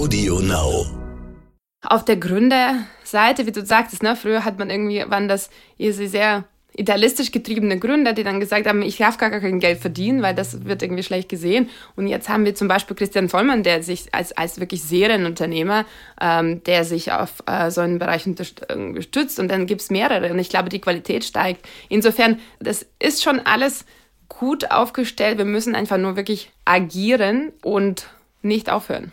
Audio Now. Auf der Gründerseite, wie du sagtest, ne, früher hat man irgendwie, waren das sehr idealistisch getriebene Gründer, die dann gesagt haben, ich darf gar kein Geld verdienen, weil das wird irgendwie schlecht gesehen. Und jetzt haben wir zum Beispiel Christian Vollmann, der sich als, als wirklich Serienunternehmer, ähm, der sich auf äh, so einen Bereich unterstützt und dann gibt es mehrere und ich glaube, die Qualität steigt. Insofern, das ist schon alles gut aufgestellt. Wir müssen einfach nur wirklich agieren und nicht aufhören.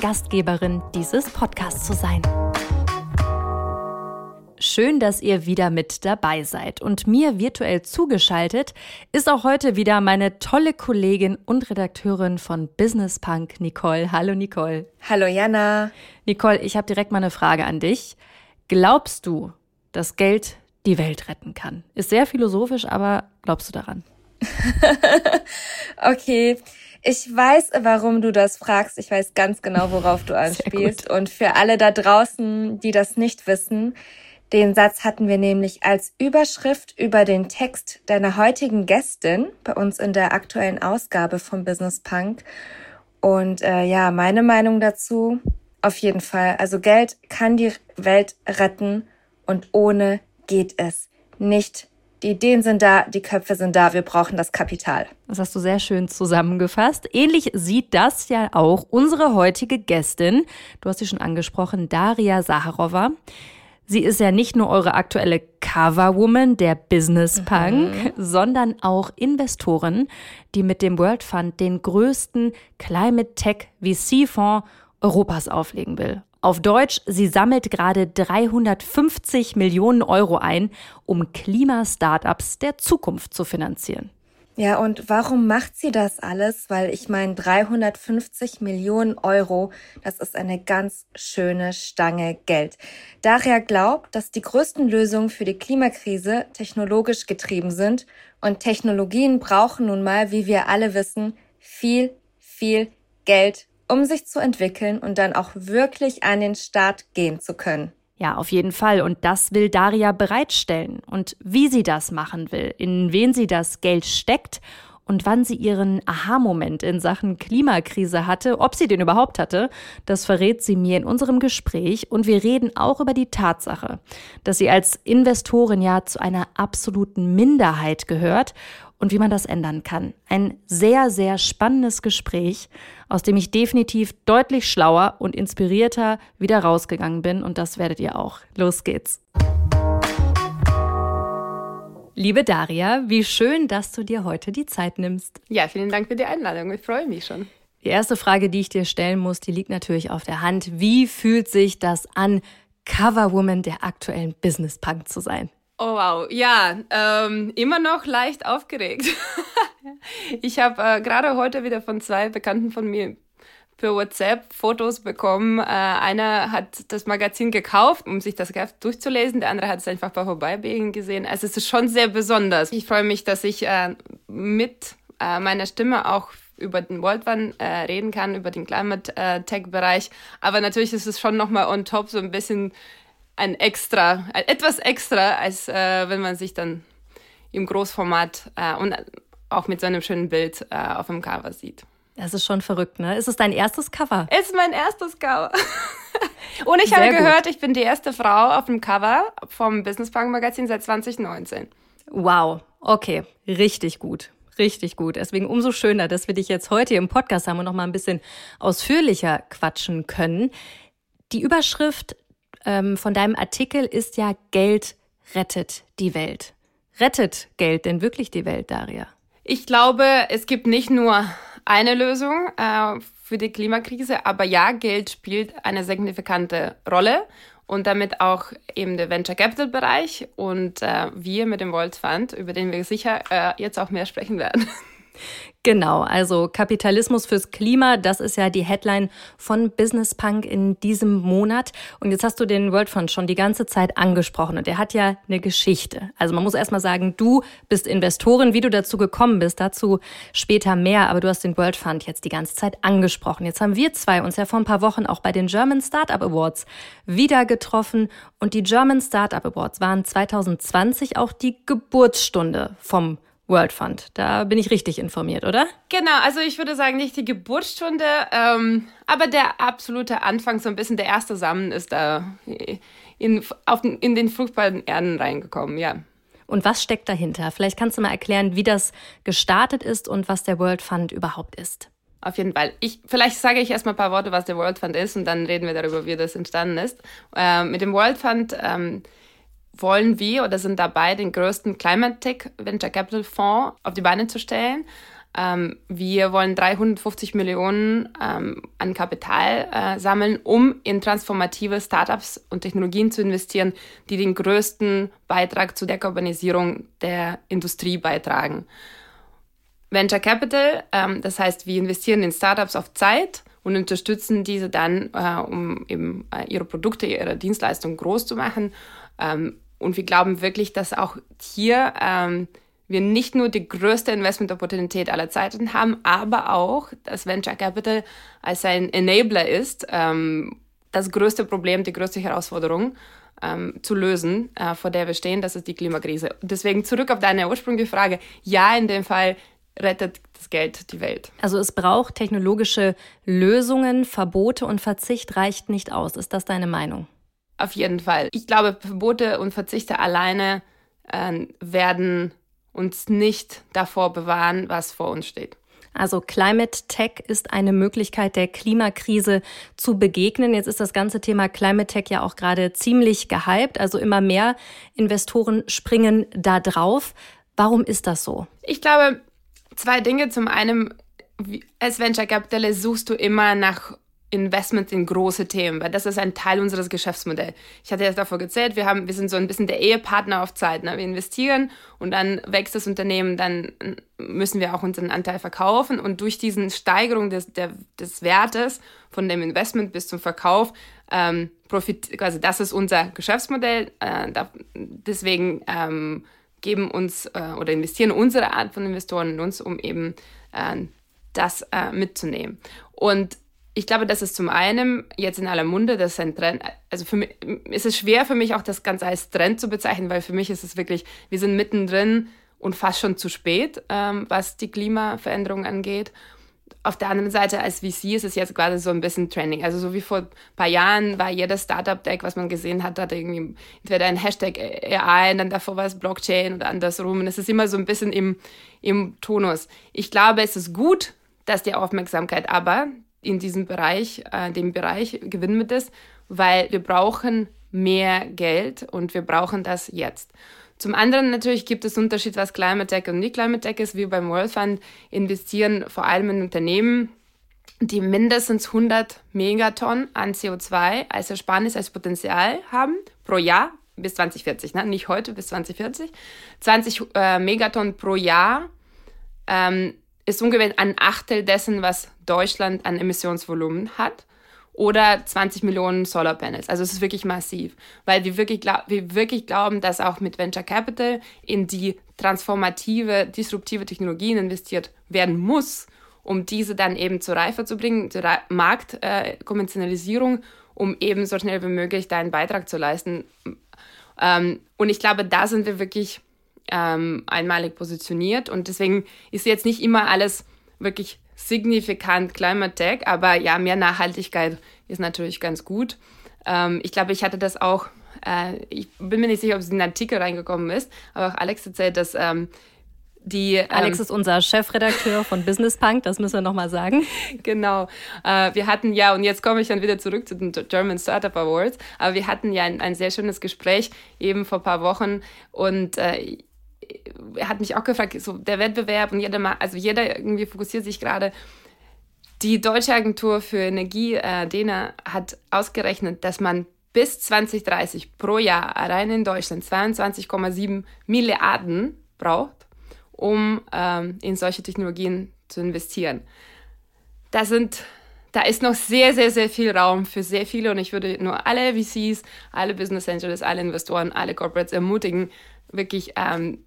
Gastgeberin dieses Podcasts zu sein. Schön, dass ihr wieder mit dabei seid. Und mir virtuell zugeschaltet ist auch heute wieder meine tolle Kollegin und Redakteurin von Business Punk, Nicole. Hallo Nicole. Hallo Jana. Nicole, ich habe direkt mal eine Frage an dich. Glaubst du, dass Geld die Welt retten kann? Ist sehr philosophisch, aber glaubst du daran? okay. Ich weiß, warum du das fragst. Ich weiß ganz genau, worauf du anspielst. Und für alle da draußen, die das nicht wissen, den Satz hatten wir nämlich als Überschrift über den Text deiner heutigen Gästin bei uns in der aktuellen Ausgabe vom Business Punk. Und äh, ja, meine Meinung dazu, auf jeden Fall. Also Geld kann die Welt retten und ohne geht es nicht die Ideen sind da, die Köpfe sind da, wir brauchen das Kapital. Das hast du sehr schön zusammengefasst. Ähnlich sieht das ja auch unsere heutige Gästin. Du hast sie schon angesprochen, Daria Saharova. Sie ist ja nicht nur eure aktuelle Coverwoman der Business Punk, mhm. sondern auch Investorin, die mit dem World Fund den größten Climate Tech VC-Fonds Europas auflegen will. Auf Deutsch, sie sammelt gerade 350 Millionen Euro ein, um Klimastartups der Zukunft zu finanzieren. Ja, und warum macht sie das alles? Weil ich meine, 350 Millionen Euro, das ist eine ganz schöne Stange Geld. Daria glaubt, dass die größten Lösungen für die Klimakrise technologisch getrieben sind und Technologien brauchen nun mal, wie wir alle wissen, viel, viel Geld um sich zu entwickeln und dann auch wirklich an den Start gehen zu können. Ja, auf jeden Fall. Und das will Daria bereitstellen. Und wie sie das machen will, in wen sie das Geld steckt und wann sie ihren Aha-Moment in Sachen Klimakrise hatte, ob sie den überhaupt hatte, das verrät sie mir in unserem Gespräch. Und wir reden auch über die Tatsache, dass sie als Investorin ja zu einer absoluten Minderheit gehört und wie man das ändern kann. Ein sehr, sehr spannendes Gespräch, aus dem ich definitiv deutlich schlauer und inspirierter wieder rausgegangen bin und das werdet ihr auch. Los geht's. Liebe Daria, wie schön, dass du dir heute die Zeit nimmst. Ja, vielen Dank für die Einladung. Ich freue mich schon. Die erste Frage, die ich dir stellen muss, die liegt natürlich auf der Hand. Wie fühlt sich das an, Coverwoman der aktuellen Business Punk zu sein? Oh wow, ja, ähm, immer noch leicht aufgeregt. ich habe äh, gerade heute wieder von zwei Bekannten von mir per WhatsApp Fotos bekommen. Äh, einer hat das Magazin gekauft, um sich das durchzulesen. Der andere hat es einfach bei Vorbeibiegen gesehen. Also es ist schon sehr besonders. Ich freue mich, dass ich äh, mit äh, meiner Stimme auch über den World One äh, reden kann, über den Climate äh, Tech Bereich. Aber natürlich ist es schon nochmal on top so ein bisschen ein extra, etwas extra, als äh, wenn man sich dann im Großformat äh, und auch mit so einem schönen Bild äh, auf dem Cover sieht. Das ist schon verrückt, ne? Ist es dein erstes Cover? Es ist mein erstes Cover. und ich Sehr habe gehört, gut. ich bin die erste Frau auf dem Cover vom Business Punk Magazin seit 2019. Wow, okay, richtig gut. Richtig gut. Deswegen umso schöner, dass wir dich jetzt heute im Podcast haben und noch mal ein bisschen ausführlicher quatschen können. Die Überschrift ähm, von deinem Artikel ist ja Geld rettet die Welt. Rettet Geld denn wirklich die Welt, Daria? Ich glaube, es gibt nicht nur eine Lösung äh, für die Klimakrise, aber ja, Geld spielt eine signifikante Rolle und damit auch eben der Venture Capital Bereich und äh, wir mit dem Volt Fund, über den wir sicher äh, jetzt auch mehr sprechen werden. Genau, also Kapitalismus fürs Klima, das ist ja die Headline von Business Punk in diesem Monat. Und jetzt hast du den World Fund schon die ganze Zeit angesprochen und der hat ja eine Geschichte. Also man muss erstmal sagen, du bist Investorin, wie du dazu gekommen bist, dazu später mehr, aber du hast den World Fund jetzt die ganze Zeit angesprochen. Jetzt haben wir zwei uns ja vor ein paar Wochen auch bei den German Startup Awards wieder getroffen und die German Startup Awards waren 2020 auch die Geburtsstunde vom World Fund. Da bin ich richtig informiert, oder? Genau, also ich würde sagen, nicht die Geburtsstunde, ähm, aber der absolute Anfang, so ein bisschen der erste Samen ist da in, auf, in den fruchtbaren Erden reingekommen, ja. Und was steckt dahinter? Vielleicht kannst du mal erklären, wie das gestartet ist und was der World Fund überhaupt ist. Auf jeden Fall. Ich, vielleicht sage ich erstmal ein paar Worte, was der World Fund ist und dann reden wir darüber, wie das entstanden ist. Äh, mit dem World Fund ähm, wollen wir oder sind dabei, den größten Climate Tech Venture Capital Fonds auf die Beine zu stellen. Ähm, wir wollen 350 Millionen ähm, an Kapital äh, sammeln, um in transformative Startups und Technologien zu investieren, die den größten Beitrag zur Dekarbonisierung der Industrie beitragen. Venture Capital, ähm, das heißt, wir investieren in Startups auf Zeit und unterstützen diese dann, äh, um eben äh, ihre Produkte, ihre Dienstleistungen groß zu machen ähm, und wir glauben wirklich, dass auch hier ähm, wir nicht nur die größte Investment-Opportunität aller Zeiten haben, aber auch, dass Venture Capital als ein Enabler ist, ähm, das größte Problem, die größte Herausforderung ähm, zu lösen, äh, vor der wir stehen, das ist die Klimakrise. Deswegen zurück auf deine ursprüngliche Frage. Ja, in dem Fall rettet das Geld die Welt. Also es braucht technologische Lösungen, Verbote und Verzicht reicht nicht aus. Ist das deine Meinung? Auf jeden Fall. Ich glaube, Verbote und Verzichte alleine äh, werden uns nicht davor bewahren, was vor uns steht. Also Climate Tech ist eine Möglichkeit, der Klimakrise zu begegnen. Jetzt ist das ganze Thema Climate Tech ja auch gerade ziemlich gehypt. Also immer mehr Investoren springen da drauf. Warum ist das so? Ich glaube, zwei Dinge. Zum einen, als Venture Capitalist suchst du immer nach Investments in große Themen, weil das ist ein Teil unseres Geschäftsmodells. Ich hatte jetzt davor gezählt, wir haben, wir sind so ein bisschen der Ehepartner auf Zeit. Ne? Wir investieren und dann wächst das Unternehmen, dann müssen wir auch unseren Anteil verkaufen und durch diesen Steigerung des, der, des Wertes von dem Investment bis zum Verkauf ähm, profit, quasi das ist unser Geschäftsmodell. Äh, da, deswegen ähm, geben uns äh, oder investieren unsere Art von Investoren in uns, um eben äh, das äh, mitzunehmen. Und ich glaube, das ist zum einen jetzt in aller Munde, das ist ein Trend. Also für mich ist es schwer für mich auch das Ganze als Trend zu bezeichnen, weil für mich ist es wirklich, wir sind mittendrin und fast schon zu spät, ähm, was die Klimaveränderung angeht. Auf der anderen Seite als VC ist es jetzt gerade so ein bisschen Trending. Also so wie vor ein paar Jahren war jedes Startup-Deck, was man gesehen hat, hatte irgendwie entweder ein Hashtag AI, dann davor war es Blockchain oder andersrum. Und es ist immer so ein bisschen im, im Tonus. Ich glaube, es ist gut, dass die Aufmerksamkeit aber in diesem Bereich, äh, dem Bereich gewidmet ist, weil wir brauchen mehr Geld und wir brauchen das jetzt. Zum anderen natürlich gibt es Unterschied, was Climate Tech und nicht Climate Tech ist. Wir beim World Fund investieren vor allem in Unternehmen, die mindestens 100 Megatonnen an CO2 als Ersparnis, als Potenzial haben pro Jahr bis 2040, ne? nicht heute bis 2040. 20 äh, Megatonnen pro Jahr ähm, ist ungefähr ein Achtel dessen, was Deutschland an Emissionsvolumen hat. Oder 20 Millionen Solarpanels. Also es ist wirklich massiv, weil wir wirklich, wir wirklich glauben, dass auch mit Venture Capital in die transformative, disruptive Technologien investiert werden muss, um diese dann eben zur Reife zu bringen, zur Marktkommerzialisierung, äh, um eben so schnell wie möglich da einen Beitrag zu leisten. Ähm, und ich glaube, da sind wir wirklich ähm, einmalig positioniert. Und deswegen ist jetzt nicht immer alles wirklich signifikant Climate Tech, aber ja, mehr Nachhaltigkeit ist natürlich ganz gut. Ähm, ich glaube, ich hatte das auch, äh, ich bin mir nicht sicher, ob es in den Artikel reingekommen ist, aber auch Alex erzählt, dass ähm, die, ähm, Alex ist unser Chefredakteur von Business Punk, das müssen wir nochmal sagen. Genau. Äh, wir hatten ja, und jetzt komme ich dann wieder zurück zu den German Startup Awards, aber wir hatten ja ein, ein sehr schönes Gespräch eben vor ein paar Wochen und äh, hat mich auch gefragt, so der Wettbewerb und jeder also jeder irgendwie fokussiert sich gerade. Die Deutsche Agentur für Energie, äh, DENA, hat ausgerechnet, dass man bis 2030 pro Jahr allein in Deutschland 22,7 Milliarden braucht, um ähm, in solche Technologien zu investieren. Da sind da ist noch sehr, sehr, sehr viel Raum für sehr viele und ich würde nur alle VCs, alle Business Angels, alle Investoren, alle Corporates ermutigen, wirklich ähm,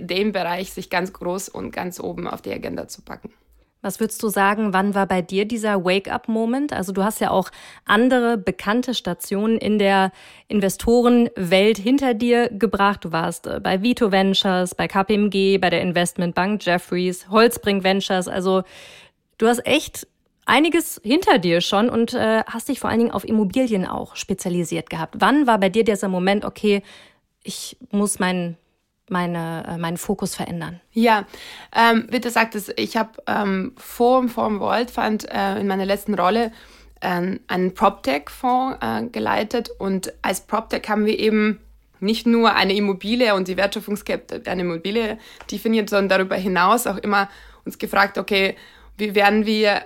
den Bereich sich ganz groß und ganz oben auf die Agenda zu packen. Was würdest du sagen, wann war bei dir dieser Wake-up-Moment? Also du hast ja auch andere bekannte Stationen in der Investorenwelt hinter dir gebracht. Du warst äh, bei Vito Ventures, bei KPMG, bei der Investmentbank Jeffries, Holzbring Ventures. Also du hast echt einiges hinter dir schon und äh, hast dich vor allen Dingen auf Immobilien auch spezialisiert gehabt. Wann war bei dir dieser Moment, okay, ich muss meinen meine, äh, meinen Fokus verändern? Ja, ähm, wie du sagtest, ich habe ähm, vor, vor dem World Fund äh, in meiner letzten Rolle äh, einen PropTech-Fonds äh, geleitet und als PropTech haben wir eben nicht nur eine Immobilie und die Wertschöpfungskette einer Immobilie definiert, sondern darüber hinaus auch immer uns gefragt, okay, wie werden wir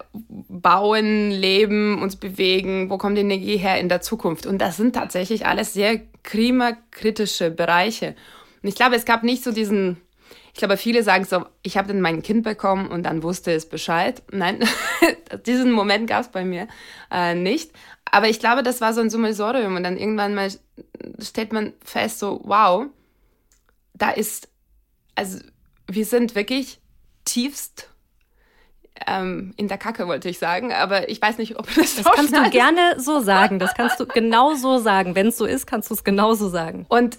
bauen, leben, uns bewegen, wo kommt die Energie her in der Zukunft? Und das sind tatsächlich alles sehr klimakritische Bereiche. Und ich glaube, es gab nicht so diesen, ich glaube, viele sagen so, ich habe dann mein Kind bekommen und dann wusste es Bescheid. Nein, diesen Moment gab es bei mir äh, nicht. Aber ich glaube, das war so ein Summelsorium und dann irgendwann mal stellt man fest, so, wow, da ist, also wir sind wirklich tiefst ähm, in der Kacke, wollte ich sagen, aber ich weiß nicht, ob das Das kannst du gerne so sagen. Das kannst du genau so sagen. Wenn es so ist, kannst du es genauso sagen. Und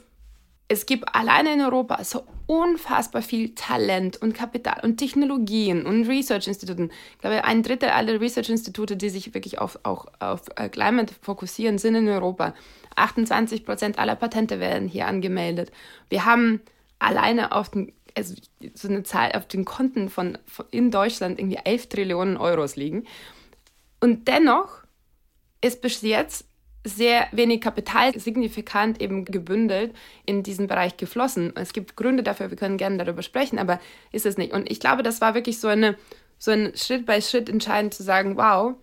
es gibt alleine in Europa so unfassbar viel Talent und Kapital und Technologien und Research-Instituten. Ich glaube, ein Drittel aller Research-Institute, die sich wirklich auf, auch auf äh, Climate fokussieren, sind in Europa. 28 Prozent aller Patente werden hier angemeldet. Wir haben alleine auf den also so eine Zahl auf den Konten von, von in Deutschland irgendwie 11 Trillionen Euros liegen. Und dennoch ist bis jetzt sehr wenig Kapital signifikant eben gebündelt in diesen Bereich geflossen. Es gibt Gründe dafür, wir können gerne darüber sprechen, aber ist es nicht. Und ich glaube, das war wirklich so eine so ein Schritt bei Schritt entscheidend zu sagen, wow,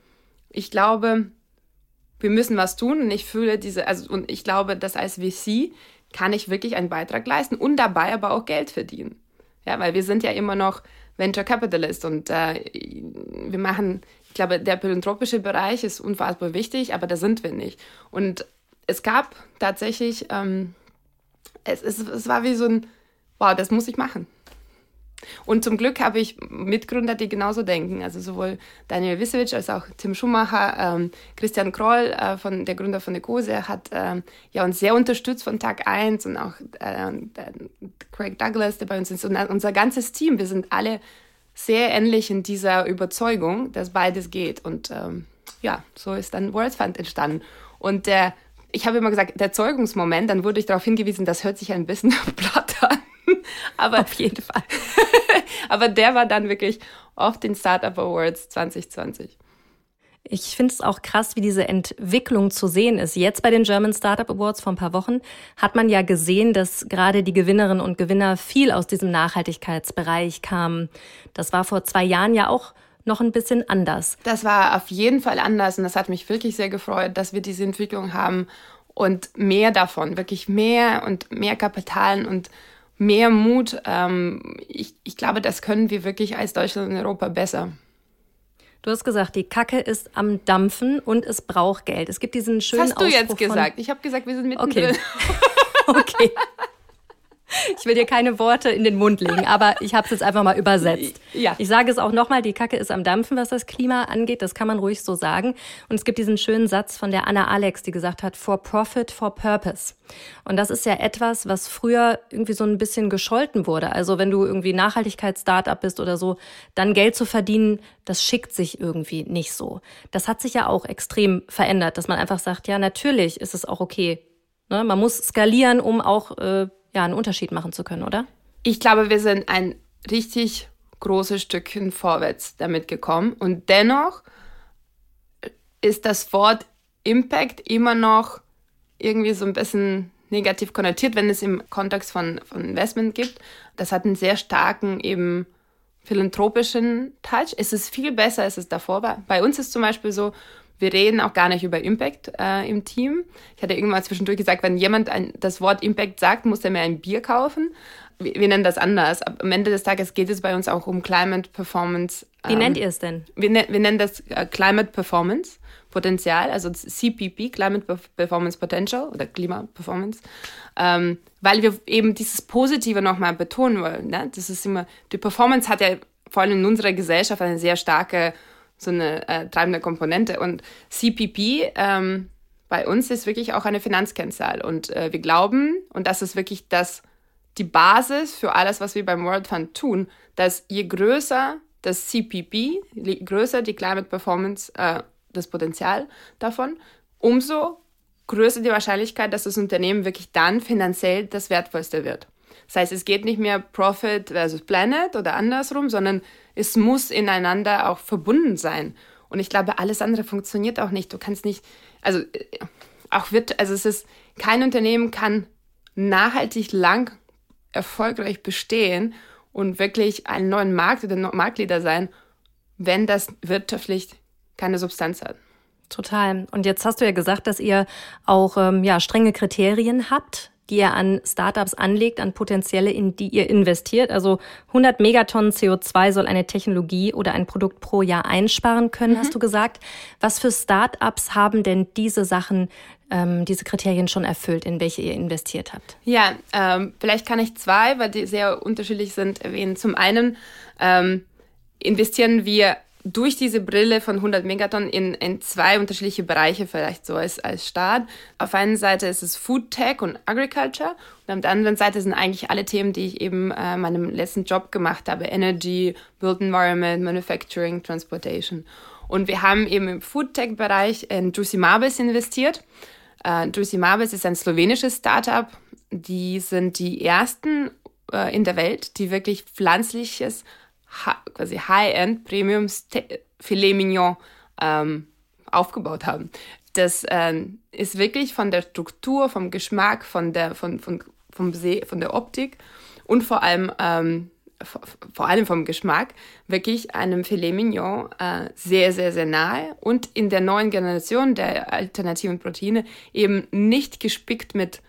ich glaube, wir müssen was tun und ich fühle diese, also und ich glaube, dass als VC kann ich wirklich einen Beitrag leisten und dabei aber auch Geld verdienen. Ja, weil wir sind ja immer noch Venture Capitalist und äh, wir machen, ich glaube, der philanthropische Bereich ist unfassbar wichtig, aber da sind wir nicht. Und es gab tatsächlich, ähm, es, es, es war wie so ein, wow, das muss ich machen. Und zum Glück habe ich Mitgründer, die genauso denken. Also sowohl Daniel Wissevic als auch Tim Schumacher, ähm, Christian Kroll, äh, von, der Gründer von Ecose, hat ähm, ja, uns sehr unterstützt von Tag 1 und auch äh, Craig Douglas, der bei uns ist, und unser ganzes Team. Wir sind alle sehr ähnlich in dieser Überzeugung, dass beides geht. Und ähm, ja, so ist dann World Fund entstanden. Und der, ich habe immer gesagt, der Zeugungsmoment, dann wurde ich darauf hingewiesen, das hört sich ein bisschen platt an. Aber auf jeden Fall. aber der war dann wirklich auf den Startup Awards 2020. Ich finde es auch krass, wie diese Entwicklung zu sehen ist. Jetzt bei den German Startup Awards vor ein paar Wochen hat man ja gesehen, dass gerade die Gewinnerinnen und Gewinner viel aus diesem Nachhaltigkeitsbereich kamen. Das war vor zwei Jahren ja auch noch ein bisschen anders. Das war auf jeden Fall anders und das hat mich wirklich sehr gefreut, dass wir diese Entwicklung haben und mehr davon, wirklich mehr und mehr Kapitalen und mehr Mut. Ähm, ich, ich glaube, das können wir wirklich als Deutschland und Europa besser. Du hast gesagt, die Kacke ist am Dampfen und es braucht Geld. Es gibt diesen schönen Was hast du jetzt gesagt? Ich habe gesagt, wir sind mittendrin. Okay. okay. Ich will dir keine Worte in den Mund legen, aber ich habe es jetzt einfach mal übersetzt. Ja. Ich sage es auch nochmal, die Kacke ist am Dampfen, was das Klima angeht. Das kann man ruhig so sagen. Und es gibt diesen schönen Satz von der Anna Alex, die gesagt hat, for profit, for purpose. Und das ist ja etwas, was früher irgendwie so ein bisschen gescholten wurde. Also wenn du irgendwie Nachhaltigkeits-Startup bist oder so, dann Geld zu verdienen, das schickt sich irgendwie nicht so. Das hat sich ja auch extrem verändert, dass man einfach sagt, ja, natürlich ist es auch okay. Ne? Man muss skalieren, um auch äh, ja, einen Unterschied machen zu können, oder? Ich glaube, wir sind ein richtig großes Stückchen vorwärts damit gekommen. Und dennoch ist das Wort Impact immer noch irgendwie so ein bisschen negativ konnotiert, wenn es im Kontext von, von Investment gibt. Das hat einen sehr starken eben philanthropischen Touch. Es ist viel besser, als es davor war. Bei uns ist zum Beispiel so, wir reden auch gar nicht über Impact äh, im Team. Ich hatte irgendwann zwischendurch gesagt, wenn jemand ein, das Wort Impact sagt, muss er mir ein Bier kaufen. Wir, wir nennen das anders. Am Ende des Tages geht es bei uns auch um Climate Performance. Wie ähm, nennt ihr es denn? Wir, ne, wir nennen das äh, Climate Performance Potenzial, also CPP, Climate Performance Potential oder Klima Performance, ähm, weil wir eben dieses Positive nochmal betonen wollen. Ne? Das ist immer, die Performance hat ja vor allem in unserer Gesellschaft eine sehr starke so eine äh, treibende Komponente. Und CPP ähm, bei uns ist wirklich auch eine Finanzkennzahl. Und äh, wir glauben, und das ist wirklich das, die Basis für alles, was wir beim World Fund tun, dass je größer das CPP, je größer die Climate Performance, äh, das Potenzial davon, umso größer die Wahrscheinlichkeit, dass das Unternehmen wirklich dann finanziell das Wertvollste wird. Das heißt, es geht nicht mehr Profit versus Planet oder andersrum, sondern es muss ineinander auch verbunden sein. Und ich glaube, alles andere funktioniert auch nicht. Du kannst nicht, also äh, auch wird, also es ist, kein Unternehmen kann nachhaltig lang erfolgreich bestehen und wirklich einen neuen Markt oder Marktleader sein, wenn das wirtschaftlich keine Substanz hat. Total. Und jetzt hast du ja gesagt, dass ihr auch ähm, ja, strenge Kriterien habt, die ihr an Startups anlegt, an Potenzielle, in die ihr investiert. Also 100 Megatonnen CO2 soll eine Technologie oder ein Produkt pro Jahr einsparen können, mhm. hast du gesagt. Was für Startups haben denn diese Sachen, ähm, diese Kriterien schon erfüllt, in welche ihr investiert habt? Ja, ähm, vielleicht kann ich zwei, weil die sehr unterschiedlich sind, erwähnen. Zum einen ähm, investieren wir durch diese Brille von 100 Megatonnen in, in zwei unterschiedliche Bereiche vielleicht so als, als Staat. Auf einer Seite ist es Food Tech und Agriculture und auf der anderen Seite sind eigentlich alle Themen, die ich eben äh, meinem letzten Job gemacht habe. Energy, Built Environment, Manufacturing, Transportation. Und wir haben eben im Food Tech Bereich in Juicy Marbles investiert. Äh, Juicy Marbles ist ein slowenisches Startup. Die sind die ersten äh, in der Welt, die wirklich pflanzliches quasi High-End Premium Filet Mignon ähm, aufgebaut haben. Das äh, ist wirklich von der Struktur, vom Geschmack, von der, von, von, vom See, von der Optik und vor allem, ähm, vor allem vom Geschmack wirklich einem Filet Mignon äh, sehr, sehr, sehr nahe und in der neuen Generation der alternativen Proteine eben nicht gespickt mit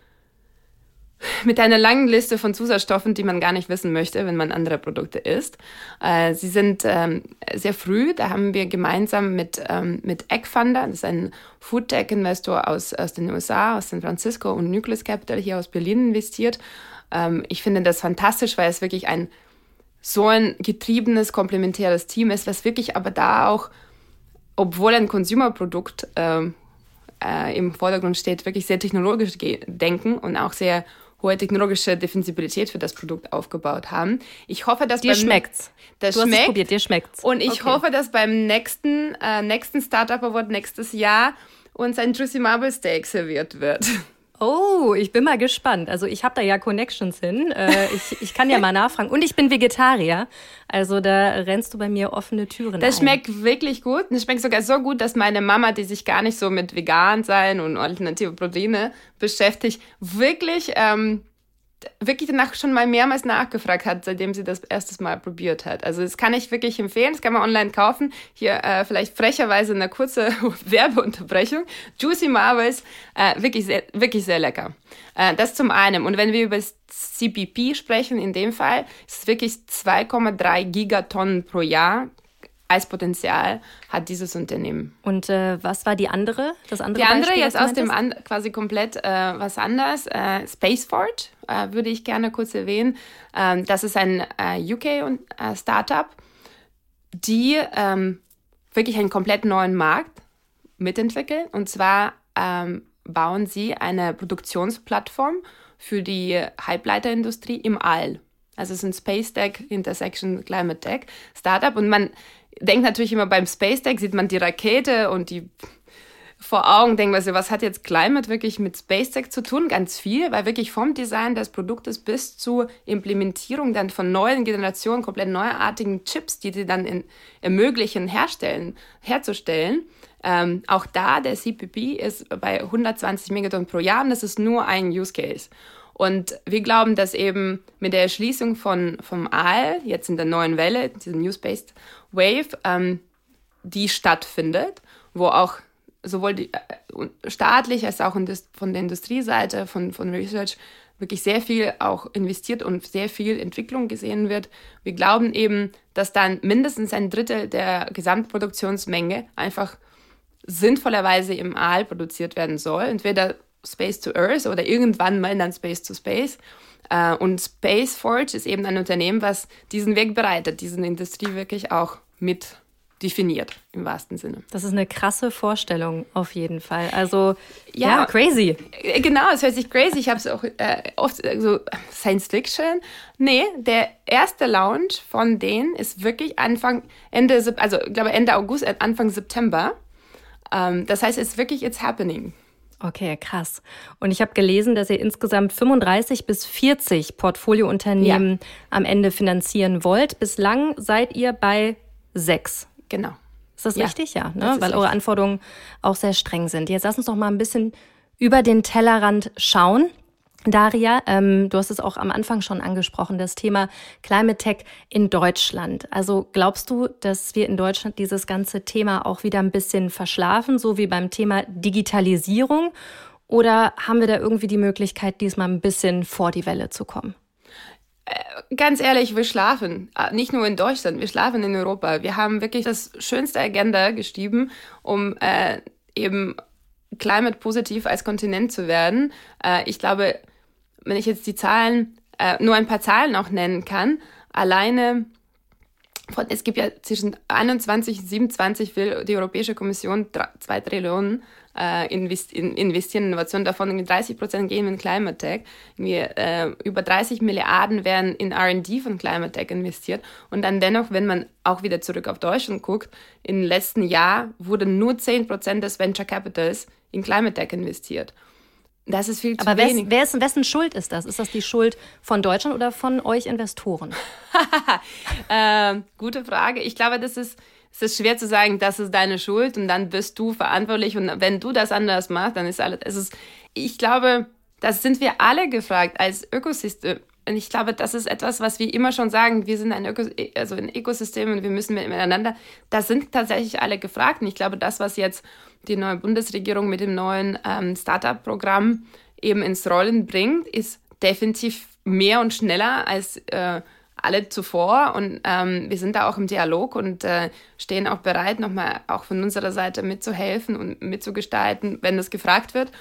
mit einer langen Liste von Zusatzstoffen, die man gar nicht wissen möchte, wenn man andere Produkte isst. Äh, sie sind ähm, sehr früh, da haben wir gemeinsam mit, ähm, mit Eggfunder, das ist ein Foodtech-Investor aus, aus den USA, aus San Francisco und Nucleus Capital hier aus Berlin investiert. Ähm, ich finde das fantastisch, weil es wirklich ein so ein getriebenes, komplementäres Team ist, was wirklich aber da auch, obwohl ein Consumer-Produkt äh, im Vordergrund steht, wirklich sehr technologisch denken und auch sehr hohe technologische Defensibilität für das Produkt aufgebaut haben. Ich hoffe, dass dir schmeckt's. Das du schmeckt. Hast es probiert, dir schmeckt's. Und ich okay. hoffe, dass beim nächsten äh, nächsten Startup Award nächstes Jahr uns ein Juicy Marble Steak serviert wird. Oh, ich bin mal gespannt. Also ich habe da ja Connections hin. Äh, ich, ich kann ja mal nachfragen. Und ich bin Vegetarier. Also da rennst du bei mir offene Türen Das ein. schmeckt wirklich gut. Das schmeckt sogar so gut, dass meine Mama, die sich gar nicht so mit vegan sein und alternative Proteine beschäftigt, wirklich ähm, wirklich danach schon mal mehrmals nachgefragt hat, seitdem sie das erstes Mal probiert hat. Also das kann ich wirklich empfehlen, das kann man online kaufen. Hier äh, vielleicht frecherweise eine kurze Werbeunterbrechung. Juicy Marbles, äh, wirklich, sehr, wirklich sehr lecker. Äh, das zum einen. Und wenn wir über CPP sprechen, in dem Fall, ist es wirklich 2,3 Gigatonnen pro Jahr als Potenzial hat dieses Unternehmen. Und äh, was war die andere? Das andere die andere Beispiel, jetzt aus dem an, quasi komplett äh, was anderes. Äh, Spaceport äh, würde ich gerne kurz erwähnen. Ähm, das ist ein äh, UK-Startup, äh, die ähm, wirklich einen komplett neuen Markt mitentwickeln. Und zwar ähm, bauen sie eine Produktionsplattform für die Halbleiterindustrie im All. Also es ist ein Space Tech Intersection Climate Tech Startup und man denkt natürlich immer beim Space Tech sieht man die Rakete und die vor Augen, denkt man sich, was hat jetzt Climate wirklich mit Space Tech zu tun? Ganz viel, weil wirklich vom Design des Produktes bis zur Implementierung dann von neuen Generationen, komplett neuartigen Chips, die sie dann in, ermöglichen, herstellen, herzustellen. Ähm, auch da, der CPP ist bei 120 Megatonnen pro Jahr und das ist nur ein Use Case. Und wir glauben, dass eben mit der Erschließung von, vom Aal, jetzt in der neuen Welle, diese New Spaced Wave, ähm, die stattfindet, wo auch sowohl die, äh, staatlich als auch von der Industrieseite, von, von Research, wirklich sehr viel auch investiert und sehr viel Entwicklung gesehen wird. Wir glauben eben, dass dann mindestens ein Drittel der Gesamtproduktionsmenge einfach sinnvollerweise im Aal produziert werden soll. Entweder Space to Earth oder irgendwann mal dann Space to Space. Äh, und Space Forge ist eben ein Unternehmen, was diesen Weg bereitet, diesen Industrie wirklich auch mit definiert im wahrsten Sinne. Das ist eine krasse Vorstellung auf jeden Fall. Also ja, ja crazy. Äh, genau, es hört sich crazy. Ich habe es auch äh, oft äh, so Science Fiction. Nee, der erste Launch von denen ist wirklich Anfang Ende also ich glaube Ende August, Anfang September. Ähm, das heißt, es ist wirklich it's happening. Okay, krass. Und ich habe gelesen, dass ihr insgesamt 35 bis 40 Portfoliounternehmen ja. am Ende finanzieren wollt. Bislang seid ihr bei sechs. Genau. Ist das ja. richtig? Ja, ne? weil eure Anforderungen auch sehr streng sind. Jetzt lass uns doch mal ein bisschen über den Tellerrand schauen. Daria, ähm, du hast es auch am Anfang schon angesprochen, das Thema Climate Tech in Deutschland. Also glaubst du, dass wir in Deutschland dieses ganze Thema auch wieder ein bisschen verschlafen, so wie beim Thema Digitalisierung? Oder haben wir da irgendwie die Möglichkeit, diesmal ein bisschen vor die Welle zu kommen? Äh, ganz ehrlich, wir schlafen. Äh, nicht nur in Deutschland, wir schlafen in Europa. Wir haben wirklich das schönste Agenda geschrieben, um äh, eben climate positiv als Kontinent zu werden. Äh, ich glaube, wenn ich jetzt die Zahlen, äh, nur ein paar Zahlen auch nennen kann, alleine von, es gibt ja zwischen 21 und 27 will die Europäische Kommission 2 Trillionen äh, invest, in, investieren in Innovation, davon 30 Prozent gehen in Climate Tech. Wir, äh, über 30 Milliarden werden in R&D von Climate Tech investiert. Und dann dennoch, wenn man auch wieder zurück auf Deutschland guckt, im letzten Jahr wurden nur 10 Prozent des Venture Capitals in Climate Tech investiert. Das ist viel zu Aber wenig. wer ist, wessen Schuld ist das? Ist das die Schuld von Deutschland oder von euch Investoren? äh, gute Frage. Ich glaube, das ist, es ist schwer zu sagen, das ist deine Schuld und dann bist du verantwortlich und wenn du das anders machst, dann ist alles. Es ist, ich glaube, das sind wir alle gefragt als Ökosystem. Und ich glaube, das ist etwas, was wir immer schon sagen. Wir sind ein, Öko, also ein Ökosystem und wir müssen miteinander. Da sind tatsächlich alle gefragt. Und ich glaube, das, was jetzt die neue Bundesregierung mit dem neuen ähm, Startup-Programm eben ins Rollen bringt, ist definitiv mehr und schneller als äh, alle zuvor. Und ähm, wir sind da auch im Dialog und äh, stehen auch bereit, nochmal auch von unserer Seite mitzuhelfen und mitzugestalten, wenn das gefragt wird.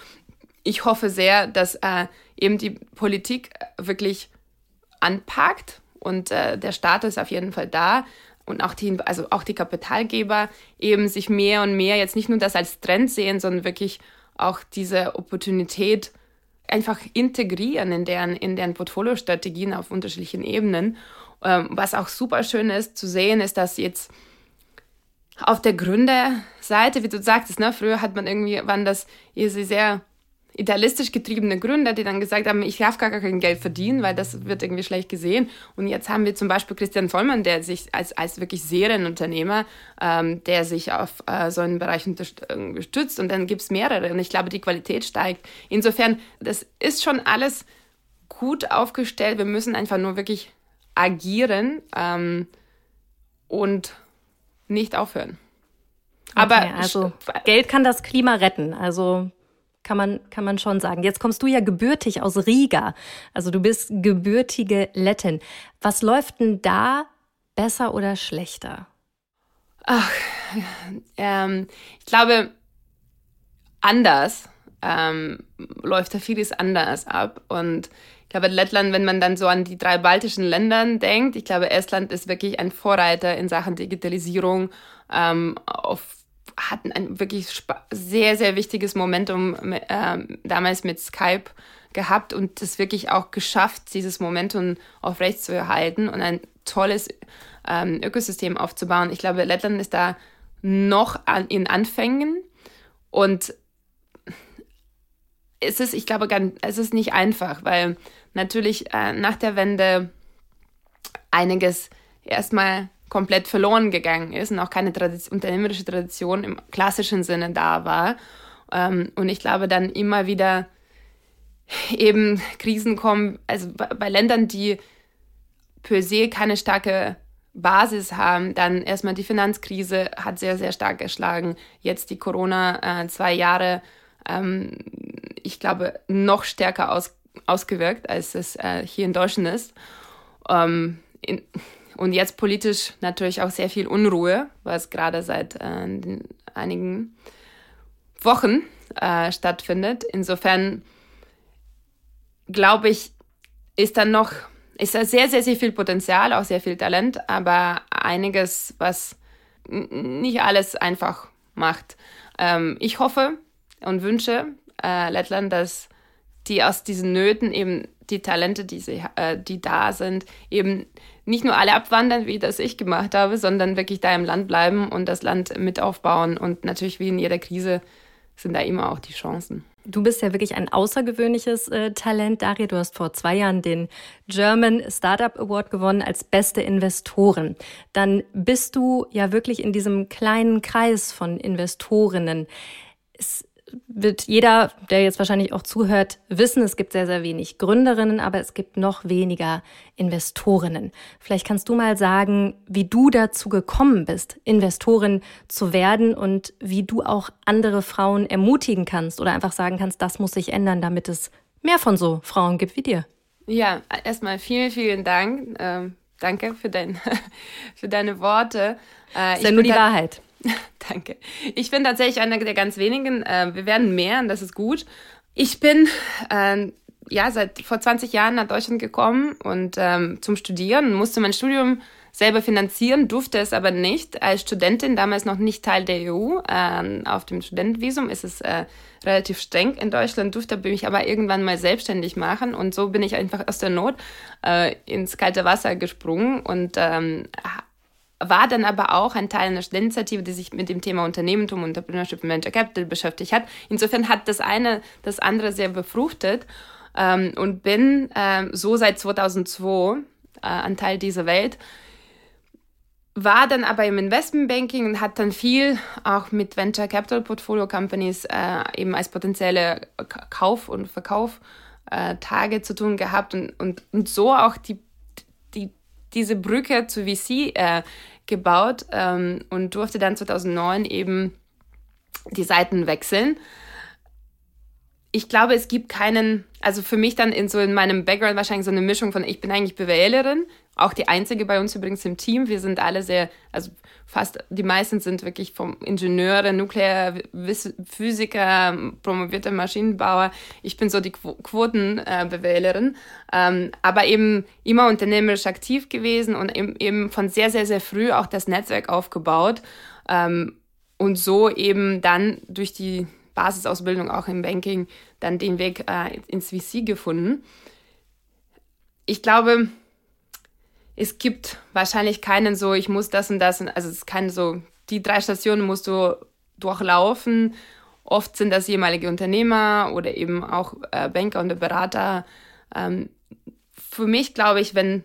Ich hoffe sehr, dass äh, eben die Politik wirklich anpackt und äh, der Staat ist auf jeden Fall da und auch die, also auch die Kapitalgeber eben sich mehr und mehr jetzt nicht nur das als Trend sehen, sondern wirklich auch diese Opportunität einfach integrieren in deren, in deren Portfoliostrategien auf unterschiedlichen Ebenen. Ähm, was auch super schön ist zu sehen, ist, dass jetzt auf der Gründerseite, wie du sagtest, ne, früher hat man irgendwie, waren das sehr idealistisch getriebene Gründer, die dann gesagt haben, ich darf gar kein Geld verdienen, weil das wird irgendwie schlecht gesehen. Und jetzt haben wir zum Beispiel Christian Vollmann, der sich als, als wirklich Serienunternehmer, ähm, der sich auf äh, so einen Bereich unterstützt und dann gibt es mehrere und ich glaube, die Qualität steigt. Insofern, das ist schon alles gut aufgestellt. Wir müssen einfach nur wirklich agieren ähm, und nicht aufhören. Okay, Aber also Geld kann das Klima retten. Also kann man, kann man schon sagen. Jetzt kommst du ja gebürtig aus Riga. Also du bist gebürtige Lettin. Was läuft denn da besser oder schlechter? Ach, ähm, ich glaube, anders ähm, läuft da vieles anders ab. Und ich glaube, Lettland, wenn man dann so an die drei baltischen Länder denkt, ich glaube, Estland ist wirklich ein Vorreiter in Sachen Digitalisierung ähm, auf hatten ein wirklich sehr, sehr wichtiges Momentum äh, damals mit Skype gehabt und es wirklich auch geschafft, dieses Momentum aufrechtzuerhalten und ein tolles ähm, Ökosystem aufzubauen. Ich glaube, Lettland ist da noch an, in Anfängen und es ist, ich glaube, ganz, es ist nicht einfach, weil natürlich äh, nach der Wende einiges erstmal komplett verloren gegangen ist und auch keine Tradition, unternehmerische Tradition im klassischen Sinne da war. Ähm, und ich glaube, dann immer wieder eben Krisen kommen, also bei, Ländern, die per se keine starke Basis haben. Dann erstmal die Finanzkrise hat sehr, sehr stark geschlagen. Jetzt die Corona, äh, zwei Jahre, ähm, ich glaube, noch stärker aus, ausgewirkt, als es äh, hier in Deutschland ist. Ähm, in, und jetzt politisch natürlich auch sehr viel Unruhe, was gerade seit äh, einigen Wochen äh, stattfindet. Insofern glaube ich, ist dann noch, ist da sehr, sehr, sehr viel Potenzial, auch sehr viel Talent, aber einiges, was nicht alles einfach macht. Ähm, ich hoffe und wünsche äh, Lettland, dass die aus diesen Nöten eben die Talente, die, sie, äh, die da sind, eben nicht nur alle abwandern, wie das ich gemacht habe, sondern wirklich da im Land bleiben und das Land mit aufbauen. Und natürlich wie in jeder Krise sind da immer auch die Chancen. Du bist ja wirklich ein außergewöhnliches äh, Talent, Daria. Du hast vor zwei Jahren den German Startup Award gewonnen als beste Investoren. Dann bist du ja wirklich in diesem kleinen Kreis von Investorinnen. Es wird jeder, der jetzt wahrscheinlich auch zuhört, wissen, es gibt sehr, sehr wenig Gründerinnen, aber es gibt noch weniger Investorinnen. Vielleicht kannst du mal sagen, wie du dazu gekommen bist, Investorin zu werden und wie du auch andere Frauen ermutigen kannst oder einfach sagen kannst, das muss sich ändern, damit es mehr von so Frauen gibt wie dir. Ja, erstmal vielen, vielen Dank. Ähm, danke für, dein, für deine Worte. Äh, ist ja nur die Wahrheit. Danke. Ich bin tatsächlich einer der ganz wenigen. Äh, wir werden mehr und das ist gut. Ich bin äh, ja seit vor 20 Jahren nach Deutschland gekommen und ähm, zum Studieren musste mein Studium selber finanzieren, durfte es aber nicht. Als Studentin, damals noch nicht Teil der EU, äh, auf dem Studentenvisum ist es äh, relativ streng in Deutschland, durfte mich aber irgendwann mal selbstständig machen und so bin ich einfach aus der Not äh, ins kalte Wasser gesprungen und ähm, war dann aber auch ein Teil einer Studenteninitiative, die sich mit dem Thema Unternehmertum, Entrepreneurship und Venture Capital beschäftigt hat. Insofern hat das eine das andere sehr befruchtet ähm, und bin ähm, so seit 2002 äh, ein Teil dieser Welt. War dann aber im Investmentbanking und hat dann viel auch mit Venture Capital Portfolio Companies äh, eben als potenzielle Kauf- und Verkauftage äh, zu tun gehabt und, und, und so auch die diese Brücke zu VC äh, gebaut ähm, und durfte dann 2009 eben die Seiten wechseln. Ich glaube, es gibt keinen, also für mich dann in so in meinem Background wahrscheinlich so eine Mischung von, ich bin eigentlich BWLerin, auch die einzige bei uns übrigens im Team. Wir sind alle sehr, also fast die meisten sind wirklich vom Ingenieure, Nuklearphysiker, promovierte Maschinenbauer. Ich bin so die Quotenbewählerin, ähm, aber eben immer unternehmerisch aktiv gewesen und eben von sehr, sehr, sehr früh auch das Netzwerk aufgebaut ähm, und so eben dann durch die Basisausbildung auch im Banking dann den Weg äh, ins VC gefunden. Ich glaube, es gibt wahrscheinlich keinen so, ich muss das und das, also es ist keine so, die drei Stationen musst du durchlaufen. Oft sind das ehemalige Unternehmer oder eben auch äh, Banker und Berater. Ähm, für mich glaube ich, wenn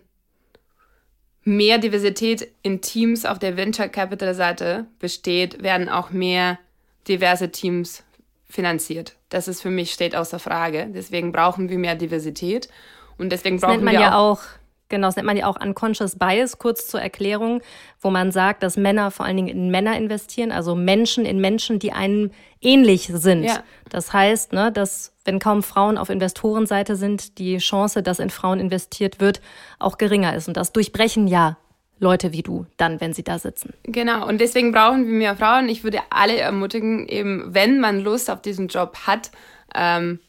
mehr Diversität in Teams auf der Venture Capital Seite besteht, werden auch mehr diverse Teams finanziert. Das ist für mich steht außer Frage. Deswegen brauchen wir mehr Diversität und deswegen das brauchen nennt man wir ja auch Genau, das nennt man ja auch Unconscious Bias, kurz zur Erklärung, wo man sagt, dass Männer vor allen Dingen in Männer investieren, also Menschen in Menschen, die einem ähnlich sind. Ja. Das heißt, ne, dass wenn kaum Frauen auf Investorenseite sind, die Chance, dass in Frauen investiert wird, auch geringer ist. Und das durchbrechen ja Leute wie du dann, wenn sie da sitzen. Genau, und deswegen brauchen wir mehr Frauen. Ich würde alle ermutigen, eben wenn man Lust auf diesen Job hat, ähm,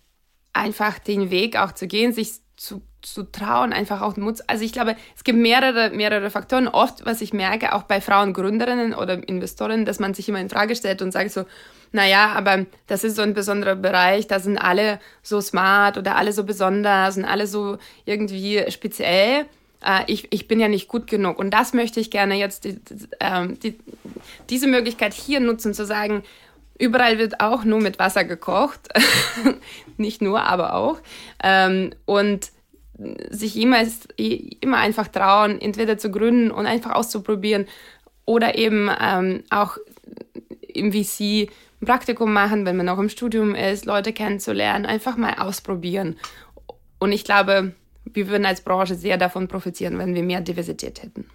einfach den Weg auch zu gehen, sich zu, zu trauen, einfach auch Mut. Also ich glaube, es gibt mehrere, mehrere Faktoren. Oft, was ich merke, auch bei Frauen Gründerinnen oder Investorinnen, dass man sich immer in Frage stellt und sagt so, naja, aber das ist so ein besonderer Bereich, da sind alle so smart oder alle so besonders und alle so irgendwie speziell äh, ich, ich bin ja nicht gut genug. Und das möchte ich gerne jetzt, die, ähm, die, diese Möglichkeit hier nutzen, zu sagen, überall wird auch nur mit Wasser gekocht. nicht nur, aber auch. Ähm, und sich immer, immer einfach trauen, entweder zu gründen und einfach auszuprobieren oder eben ähm, auch im VC ein Praktikum machen, wenn man noch im Studium ist, Leute kennenzulernen, einfach mal ausprobieren. Und ich glaube, wir würden als Branche sehr davon profitieren, wenn wir mehr Diversität hätten.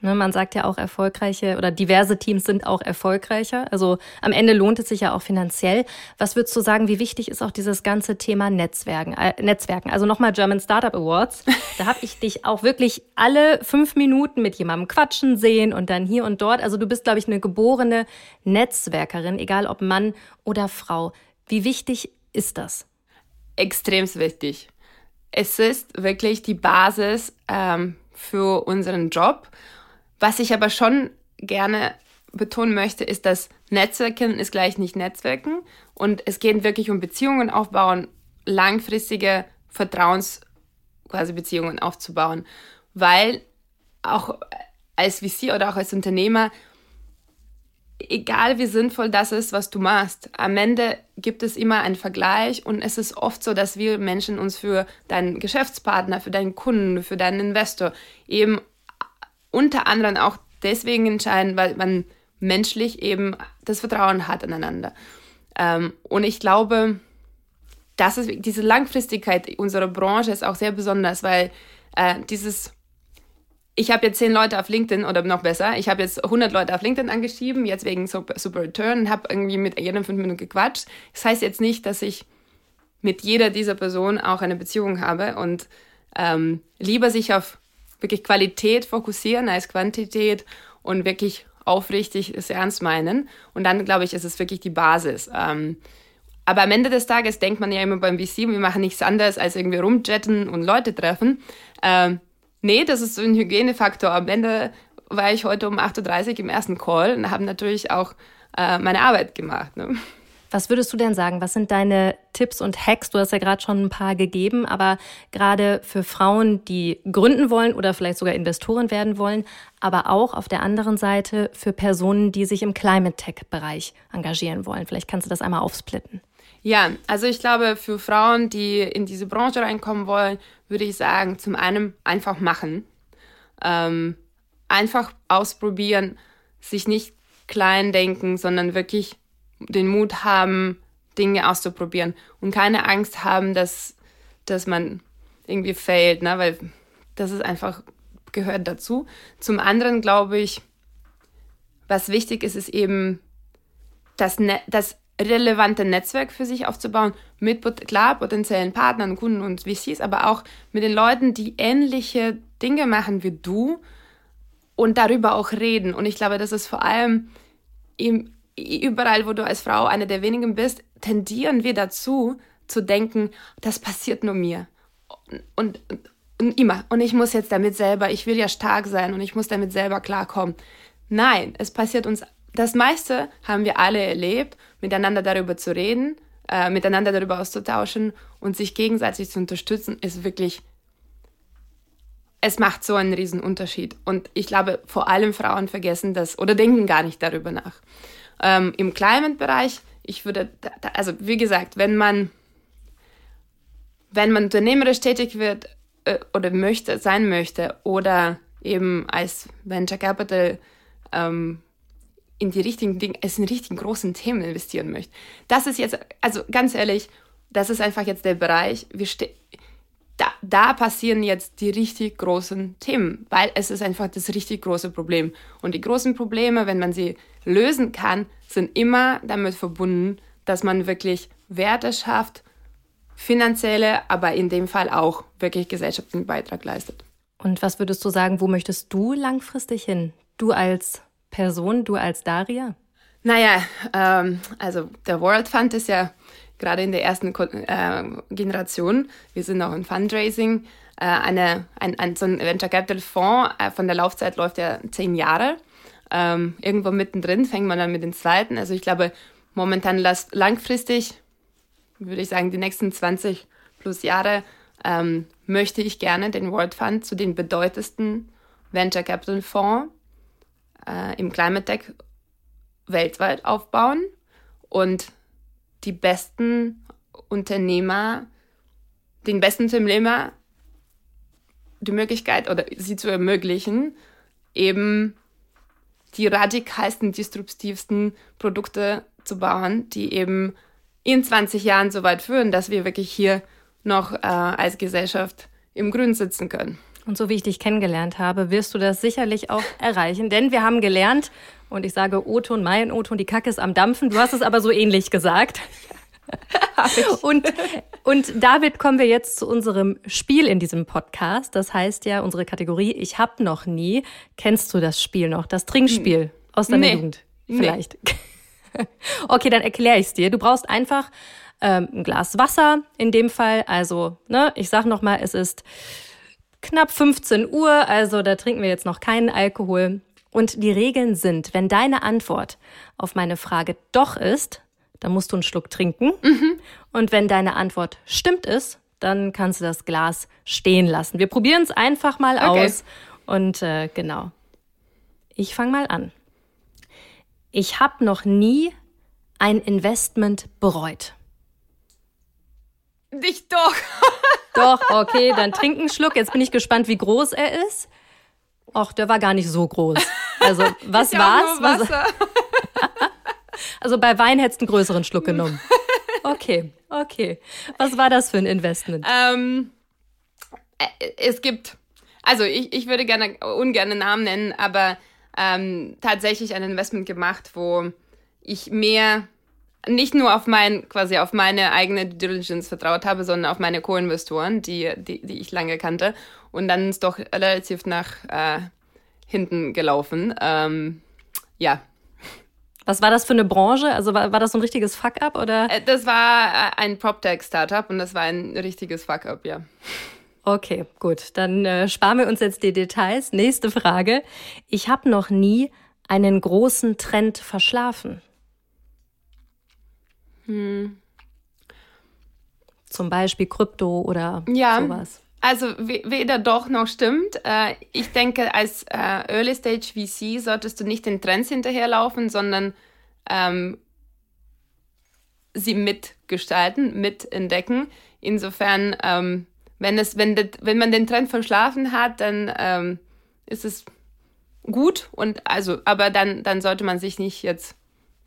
Ne, man sagt ja auch erfolgreiche oder diverse Teams sind auch erfolgreicher. Also am Ende lohnt es sich ja auch finanziell. Was würdest du sagen, wie wichtig ist auch dieses ganze Thema Netzwerken? Äh, Netzwerken? Also nochmal German Startup Awards. Da habe ich dich auch wirklich alle fünf Minuten mit jemandem quatschen sehen und dann hier und dort. Also du bist, glaube ich, eine geborene Netzwerkerin, egal ob Mann oder Frau. Wie wichtig ist das? Extrem wichtig. Es ist wirklich die Basis ähm, für unseren Job was ich aber schon gerne betonen möchte, ist, dass Netzwerken ist gleich nicht Netzwerken. Und es geht wirklich um Beziehungen aufbauen, langfristige Vertrauens quasi Beziehungen aufzubauen, weil auch als VC oder auch als Unternehmer egal wie sinnvoll das ist, was du machst, am Ende gibt es immer einen Vergleich. Und es ist oft so, dass wir Menschen uns für deinen Geschäftspartner, für deinen Kunden, für deinen Investor eben unter anderem auch deswegen entscheiden, weil man menschlich eben das Vertrauen hat aneinander. Ähm, und ich glaube, das ist, diese Langfristigkeit unserer Branche ist auch sehr besonders, weil äh, dieses, ich habe jetzt zehn Leute auf LinkedIn oder noch besser, ich habe jetzt 100 Leute auf LinkedIn angeschrieben, jetzt wegen Super, Super Return habe irgendwie mit jedem fünf Minuten gequatscht. Das heißt jetzt nicht, dass ich mit jeder dieser Personen auch eine Beziehung habe und ähm, lieber sich auf wirklich Qualität fokussieren als Quantität und wirklich aufrichtig es ernst meinen. Und dann, glaube ich, ist es wirklich die Basis. Ähm, aber am Ende des Tages denkt man ja immer beim VC, wir machen nichts anderes als irgendwie rumjetten und Leute treffen. Ähm, nee, das ist so ein Hygienefaktor. Am Ende war ich heute um 8.30 Uhr im ersten Call und habe natürlich auch äh, meine Arbeit gemacht. Ne? Was würdest du denn sagen? Was sind deine Tipps und Hacks? Du hast ja gerade schon ein paar gegeben, aber gerade für Frauen, die gründen wollen oder vielleicht sogar Investoren werden wollen, aber auch auf der anderen Seite für Personen, die sich im Climate Tech-Bereich engagieren wollen. Vielleicht kannst du das einmal aufsplitten. Ja, also ich glaube, für Frauen, die in diese Branche reinkommen wollen, würde ich sagen, zum einen einfach machen. Ähm, einfach ausprobieren, sich nicht klein denken, sondern wirklich den Mut haben, Dinge auszuprobieren und keine Angst haben, dass, dass man irgendwie fällt, ne? weil das ist einfach, gehört dazu. Zum anderen glaube ich, was wichtig ist, ist eben das, ne das relevante Netzwerk für sich aufzubauen, mit klar potenziellen Partnern, Kunden und VCs, aber auch mit den Leuten, die ähnliche Dinge machen wie du und darüber auch reden. Und ich glaube, das ist vor allem im überall, wo du als Frau eine der wenigen bist, tendieren wir dazu, zu denken, das passiert nur mir. Und, und, und, immer. Und ich muss jetzt damit selber, ich will ja stark sein und ich muss damit selber klarkommen. Nein, es passiert uns, das meiste haben wir alle erlebt, miteinander darüber zu reden, äh, miteinander darüber auszutauschen und sich gegenseitig zu unterstützen, ist wirklich, es macht so einen riesen Unterschied. Und ich glaube, vor allem Frauen vergessen das oder denken gar nicht darüber nach. Ähm, Im Climate-Bereich, ich würde, also wie gesagt, wenn man, wenn man unternehmerisch tätig wird äh, oder möchte, sein möchte oder eben als Venture Capital ähm, in die richtigen Dinge, es in richtigen großen Themen investieren möchte. Das ist jetzt, also ganz ehrlich, das ist einfach jetzt der Bereich, da, da passieren jetzt die richtig großen Themen, weil es ist einfach das richtig große Problem. Und die großen Probleme, wenn man sie lösen kann, sind immer damit verbunden, dass man wirklich Werte schafft, finanzielle, aber in dem Fall auch wirklich gesellschaftlichen Beitrag leistet. Und was würdest du sagen, wo möchtest du langfristig hin? Du als Person, du als Daria? Naja, ähm, also der World Fund ist ja gerade in der ersten äh, Generation. Wir sind auch im Fundraising. Äh, eine, ein, ein, so ein Venture Capital Fonds äh, von der Laufzeit läuft ja zehn Jahre. Ähm, irgendwo mittendrin fängt man dann mit den zweiten. Also ich glaube, momentan last, langfristig, würde ich sagen, die nächsten 20 plus Jahre ähm, möchte ich gerne den World Fund zu den bedeutendsten Venture Capital Fonds äh, im Climate Tech weltweit aufbauen und die besten Unternehmer, den besten Unternehmer die Möglichkeit oder sie zu ermöglichen, eben die radikalsten, disruptivsten Produkte zu bauen, die eben in 20 Jahren so weit führen, dass wir wirklich hier noch äh, als Gesellschaft im Grün sitzen können. Und so wie ich dich kennengelernt habe, wirst du das sicherlich auch erreichen. Denn wir haben gelernt, und ich sage O-Ton, mein O-Ton, die Kacke ist am Dampfen. Du hast es aber so ähnlich gesagt. und, und damit kommen wir jetzt zu unserem Spiel in diesem Podcast. Das heißt ja, unsere Kategorie Ich hab noch nie. Kennst du das Spiel noch? Das Trinkspiel aus deiner nee. Jugend? Vielleicht. Nee. okay, dann erkläre ich es dir. Du brauchst einfach ähm, ein Glas Wasser in dem Fall. Also, ne, ich sag noch mal, es ist knapp 15 Uhr, also da trinken wir jetzt noch keinen Alkohol. Und die Regeln sind, wenn deine Antwort auf meine Frage doch ist, dann musst du einen Schluck trinken. Mhm. Und wenn deine Antwort stimmt ist, dann kannst du das Glas stehen lassen. Wir probieren es einfach mal okay. aus. Und äh, genau. Ich fange mal an. Ich habe noch nie ein Investment bereut. Dich doch. Doch, okay, dann trink einen Schluck. Jetzt bin ich gespannt, wie groß er ist. Och, der war gar nicht so groß. Also, was war's? Wasser. also bei Wein hättest du einen größeren Schluck genommen. Okay, okay. Was war das für ein Investment? Ähm, äh, es gibt, also ich, ich würde gerne ungern Namen nennen, aber ähm, tatsächlich ein Investment gemacht, wo ich mehr nicht nur auf mein, quasi auf meine eigene Due Diligence vertraut habe, sondern auf meine Co-Investoren, die, die, die ich lange kannte. Und dann ist doch relativ nach äh, hinten gelaufen. Ähm, ja. Was war das für eine Branche? Also war, war das so ein richtiges Fuck-up oder? Äh, das war äh, ein PropTech-Startup und das war ein richtiges Fuck-up, ja. Okay, gut. Dann äh, sparen wir uns jetzt die Details. Nächste Frage. Ich habe noch nie einen großen Trend verschlafen. Hm. Zum Beispiel Krypto oder ja, sowas. Also weder doch noch stimmt. Äh, ich denke, als äh, Early Stage VC solltest du nicht den Trends hinterherlaufen, sondern ähm, sie mitgestalten, mitentdecken. Insofern, ähm, wenn, es, wenn, das, wenn man den Trend verschlafen hat, dann ähm, ist es gut und also, aber dann, dann sollte man sich nicht jetzt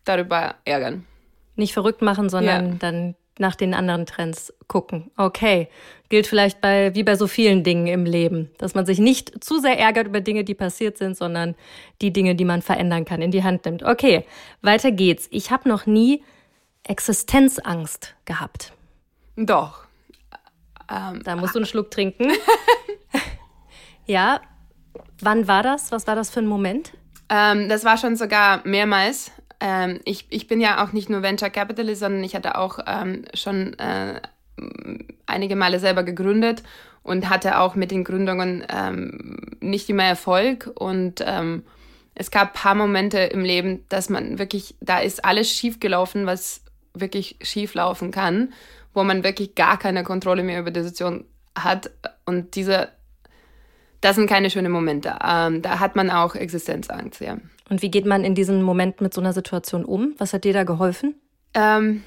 darüber ärgern nicht verrückt machen, sondern ja. dann nach den anderen Trends gucken. Okay. Gilt vielleicht bei, wie bei so vielen Dingen im Leben, dass man sich nicht zu sehr ärgert über Dinge, die passiert sind, sondern die Dinge, die man verändern kann, in die Hand nimmt. Okay, weiter geht's. Ich habe noch nie Existenzangst gehabt. Doch. Ähm, da musst du einen Schluck trinken. ja. Wann war das? Was war das für ein Moment? Ähm, das war schon sogar mehrmals ähm, ich, ich bin ja auch nicht nur Venture Capitalist, sondern ich hatte auch ähm, schon äh, einige Male selber gegründet und hatte auch mit den Gründungen ähm, nicht immer Erfolg. Und ähm, es gab paar Momente im Leben, dass man wirklich, da ist alles schief gelaufen, was wirklich schief laufen kann, wo man wirklich gar keine Kontrolle mehr über die Situation hat. Und diese, das sind keine schönen Momente. Ähm, da hat man auch Existenzangst, ja. Und wie geht man in diesem Moment mit so einer Situation um? Was hat dir da geholfen? Ähm,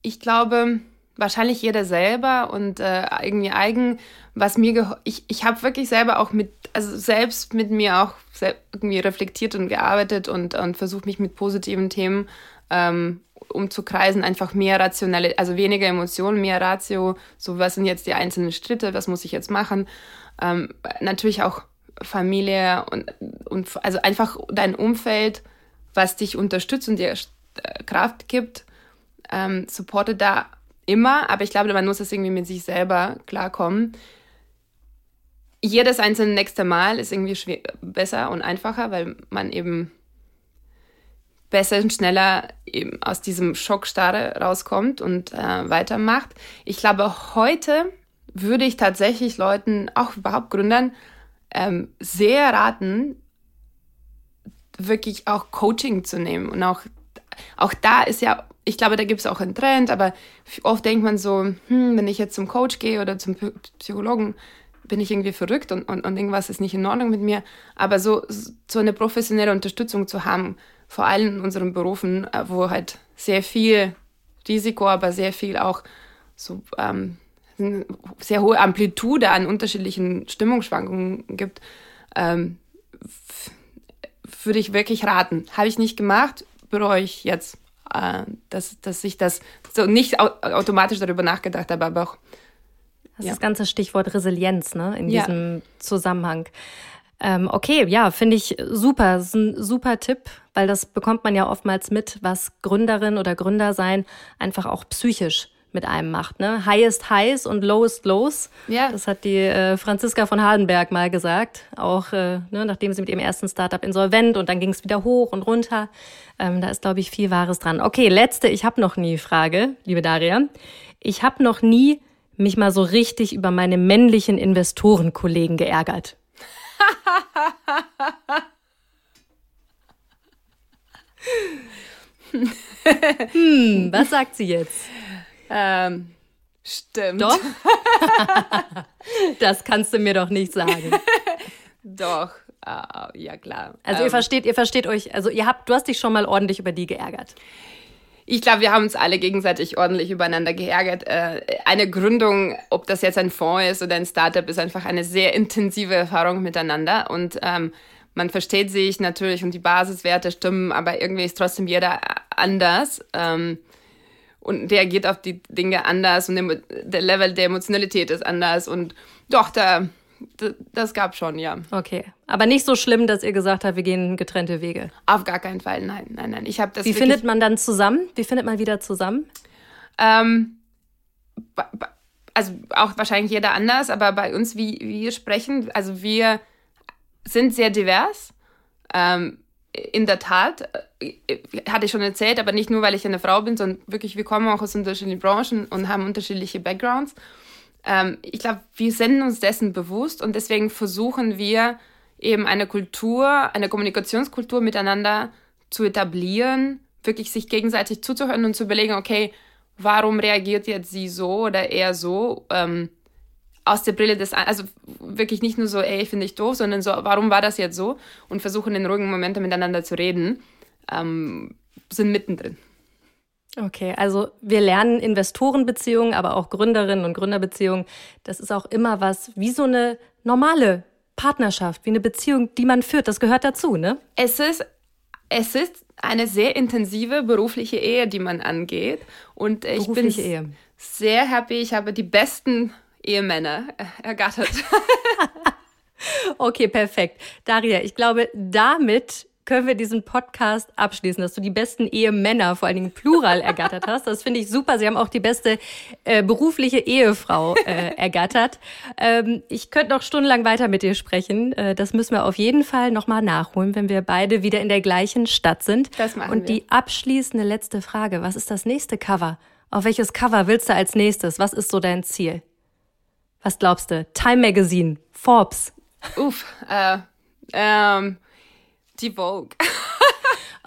ich glaube, wahrscheinlich jeder selber und äh, irgendwie eigen, was mir ich ich habe wirklich selber auch mit also selbst mit mir auch irgendwie reflektiert und gearbeitet und und versucht mich mit positiven Themen ähm, umzukreisen, einfach mehr rationelle, also weniger Emotionen, mehr Ratio, so was sind jetzt die einzelnen Schritte, was muss ich jetzt machen. Ähm, natürlich auch Familie und, und also einfach dein Umfeld, was dich unterstützt und dir äh, Kraft gibt, ähm, supportet da immer, aber ich glaube, man muss es irgendwie mit sich selber klarkommen. Jedes einzelne nächste Mal ist irgendwie besser und einfacher, weil man eben besser und schneller eben aus diesem Schockstarre rauskommt und äh, weitermacht. Ich glaube, heute würde ich tatsächlich Leuten, auch überhaupt Gründern, ähm, sehr raten, wirklich auch Coaching zu nehmen. Und auch, auch da ist ja, ich glaube, da gibt es auch einen Trend, aber oft denkt man so, hm, wenn ich jetzt zum Coach gehe oder zum Psychologen, bin ich irgendwie verrückt und, und, und irgendwas ist nicht in Ordnung mit mir. Aber so, so eine professionelle Unterstützung zu haben, vor allem in unseren Berufen, äh, wo halt sehr viel Risiko, aber sehr viel auch so ähm, sehr hohe Amplitude an unterschiedlichen Stimmungsschwankungen gibt, ähm, würde ich wirklich raten. Habe ich nicht gemacht, bereue ich jetzt, äh, dass, dass ich das so nicht au automatisch darüber nachgedacht habe, aber auch Das ja. ist das ganze Stichwort Resilienz, ne, in Ja. diesem Zusammenhang. Ähm, okay, ja, finde ich super. Das ist ein super Tipp, weil das bekommt man ja oftmals mit, was Gründerin oder Gründer sein einfach auch psychisch mit einem macht. Ne? High ist heiß und low ist lows. Ja. Das hat die äh, Franziska von Hardenberg mal gesagt. Auch äh, ne, nachdem sie mit ihrem ersten Startup insolvent und dann ging es wieder hoch und runter. Ähm, da ist, glaube ich, viel Wahres dran. Okay, letzte, ich habe noch nie Frage, liebe Daria. Ich habe noch nie mich mal so richtig über meine männlichen Investorenkollegen geärgert. hm, was sagt sie jetzt? Ähm, stimmt. Doch? das kannst du mir doch nicht sagen. Doch. Ah, ja, klar. Also ihr Ähm, versteht, ihr versteht euch, also ihr habt, du hast dich schon mal ordentlich über die geärgert. Ich glaube, wir haben uns alle gegenseitig ordentlich übereinander geärgert. Äh, Eine Gründung, ob das jetzt ein Fonds ist oder ein Startup, ist einfach eine sehr intensive Erfahrung miteinander. Und ähm, man versteht sich natürlich und die Basiswerte stimmen, aber irgendwie ist trotzdem jeder anders. Ähm, und reagiert auf die Dinge anders und emo- der Level der Emotionalität ist anders. Und doch, da, da, das gab schon, ja. Okay. Aber nicht so schlimm, dass ihr gesagt habt, wir gehen getrennte Wege. Auf gar keinen Fall, nein, nein, nein. Ich habe das Wie findet man dann zusammen? Wie findet man wieder zusammen? Ähm, also auch wahrscheinlich jeder anders, aber bei uns, wie wir sprechen, also wir sind sehr divers. Ähm, in der Tat, äh, hatte ich schon erzählt, aber nicht nur, weil ich eine Frau bin, sondern wirklich, wir kommen auch aus unterschiedlichen Branchen und haben unterschiedliche Backgrounds. Ähm, ich glaube, wir sind uns dessen bewusst und deswegen versuchen wir eben eine Kultur, eine Kommunikationskultur miteinander zu etablieren, wirklich sich gegenseitig zuzuhören und zu überlegen, okay, warum reagiert jetzt sie so oder er so? Ähm, aus der Brille des, also wirklich nicht nur so, ey, finde ich doof, sondern so, warum war das jetzt so? Und versuchen in ruhigen Momenten miteinander zu reden, ähm, sind mittendrin. Okay, also wir lernen Investorenbeziehungen, aber auch Gründerinnen und Gründerbeziehungen. Das ist auch immer was wie so eine normale Partnerschaft, wie eine Beziehung, die man führt. Das gehört dazu, ne? Es ist, es ist eine sehr intensive berufliche Ehe, die man angeht. Und ich bin Berufliche Ehe. sehr happy. Ich habe die besten Ehemänner ergattert. Okay, perfekt. Daria, ich glaube, damit können wir diesen Podcast abschließen, dass du die besten Ehemänner, vor allen Dingen Plural, ergattert hast. Das finde ich super. Sie haben auch die beste äh, berufliche Ehefrau äh, ergattert. Ähm, ich könnte noch stundenlang weiter mit dir sprechen. Äh, das müssen wir auf jeden Fall nochmal nachholen, wenn wir beide wieder in der gleichen Stadt sind. Das machen Und wir. die abschließende letzte Frage. Was ist das nächste Cover? Auf welches Cover willst du als nächstes? Was ist so dein Ziel? Was glaubst du? Time Magazine, Forbes, Uff, äh, ähm, die Vogue.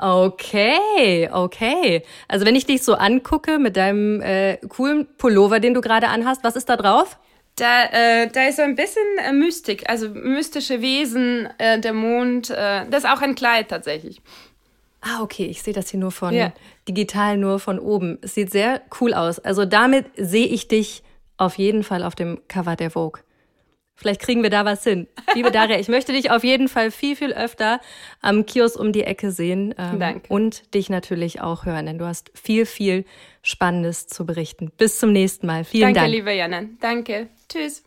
Okay, okay. Also wenn ich dich so angucke mit deinem äh, coolen Pullover, den du gerade anhast, was ist da drauf? Da, äh, da ist so ein bisschen äh, Mystik, also mystische Wesen, äh, der Mond. Äh, das ist auch ein Kleid tatsächlich. Ah, okay, ich sehe das hier nur von Ja. digital nur von oben. Es sieht sehr cool aus. Also damit sehe ich dich auf jeden Fall auf dem Cover der Vogue. Vielleicht kriegen wir da was hin. Liebe Daria, ich möchte dich auf jeden Fall viel, viel öfter am Kiosk um die Ecke sehen. Ähm, Danke. Und dich natürlich auch hören, denn du hast viel, viel Spannendes zu berichten. Bis zum nächsten Mal. Vielen Danke, Dank. liebe Janan. Danke. Tschüss.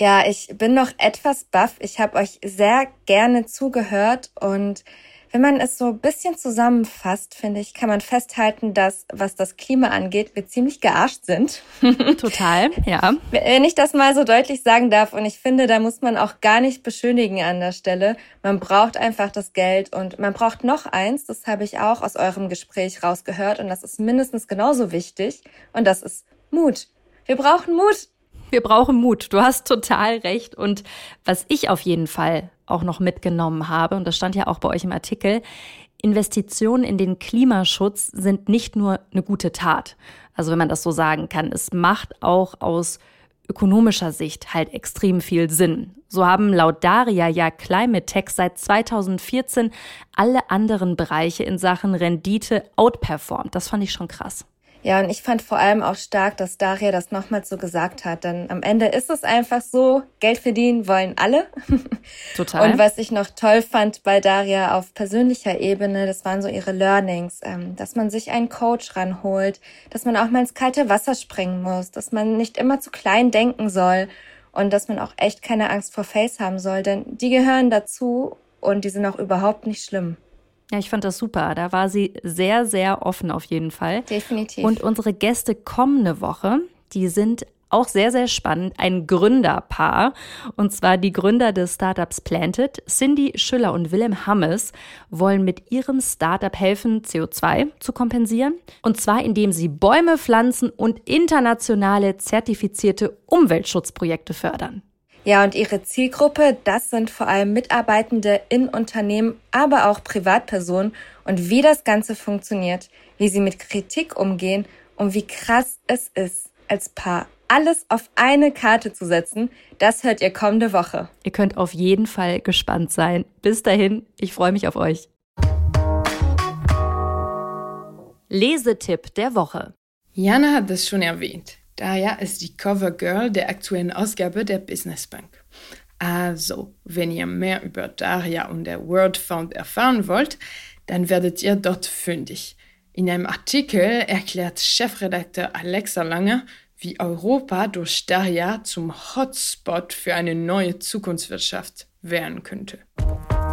Ja, ich bin noch etwas baff. Ich habe euch sehr gerne zugehört und wenn man es so ein bisschen zusammenfasst, finde ich, kann man festhalten, dass, was das Klima angeht, wir ziemlich gearscht sind. Total, ja. Wenn ich das mal so deutlich sagen darf, und ich finde, da muss man auch gar nicht beschönigen an der Stelle. Man braucht einfach das Geld und man braucht noch eins, das habe ich auch aus eurem Gespräch rausgehört und das ist mindestens genauso wichtig und das ist Mut. Wir brauchen Mut. Wir brauchen Mut. Du hast total recht. Und was ich auf jeden Fall auch noch mitgenommen habe, und das stand ja auch bei euch im Artikel, Investitionen in den Klimaschutz sind nicht nur eine gute Tat. Also wenn man das so sagen kann. Es macht auch aus ökonomischer Sicht halt extrem viel Sinn. So haben laut Daria ja Climate Tech seit 2014 alle anderen Bereiche in Sachen Rendite outperformed. Das fand ich schon krass. Ja, und ich fand vor allem auch stark, dass Daria das nochmal so gesagt hat. Denn am Ende ist es einfach so, Geld verdienen wollen alle. Total. Und was ich noch toll fand bei Daria auf persönlicher Ebene, das waren so ihre Learnings, ähm, dass man sich einen Coach ranholt, dass man auch mal ins kalte Wasser springen muss, dass man nicht immer zu klein denken soll und dass man auch echt keine Angst vor Face haben soll, denn die gehören dazu und die sind auch überhaupt nicht schlimm. Ja, ich fand das super. Da war sie sehr, sehr offen auf jeden Fall. Definitiv. Und unsere Gäste kommende Woche, die sind auch sehr, sehr spannend, ein Gründerpaar. Und zwar die Gründer des Startups Planted, Cindy Schüller und Willem Hammes, wollen mit ihrem Startup helfen, CO2 zu kompensieren. Und zwar indem sie Bäume pflanzen und internationale zertifizierte Umweltschutzprojekte fördern. Ja, und ihre Zielgruppe, das sind vor allem Mitarbeitende in Unternehmen, aber auch Privatpersonen und wie das Ganze funktioniert, wie sie mit Kritik umgehen und wie krass es ist, als Paar alles auf eine Karte zu setzen, das hört ihr kommende Woche. Ihr könnt auf jeden Fall gespannt sein. Bis dahin, ich freue mich auf euch. Lesetipp der Woche. Jana hat es schon erwähnt. Daria ist die Cover Girl der aktuellen Ausgabe der Business Bank. Also, wenn ihr mehr über Daria und der World Found erfahren wollt, dann werdet ihr dort fündig. In einem Artikel erklärt Chefredakteur Alexa Lange, wie Europa durch Daria zum Hotspot für eine neue Zukunftswirtschaft werden könnte.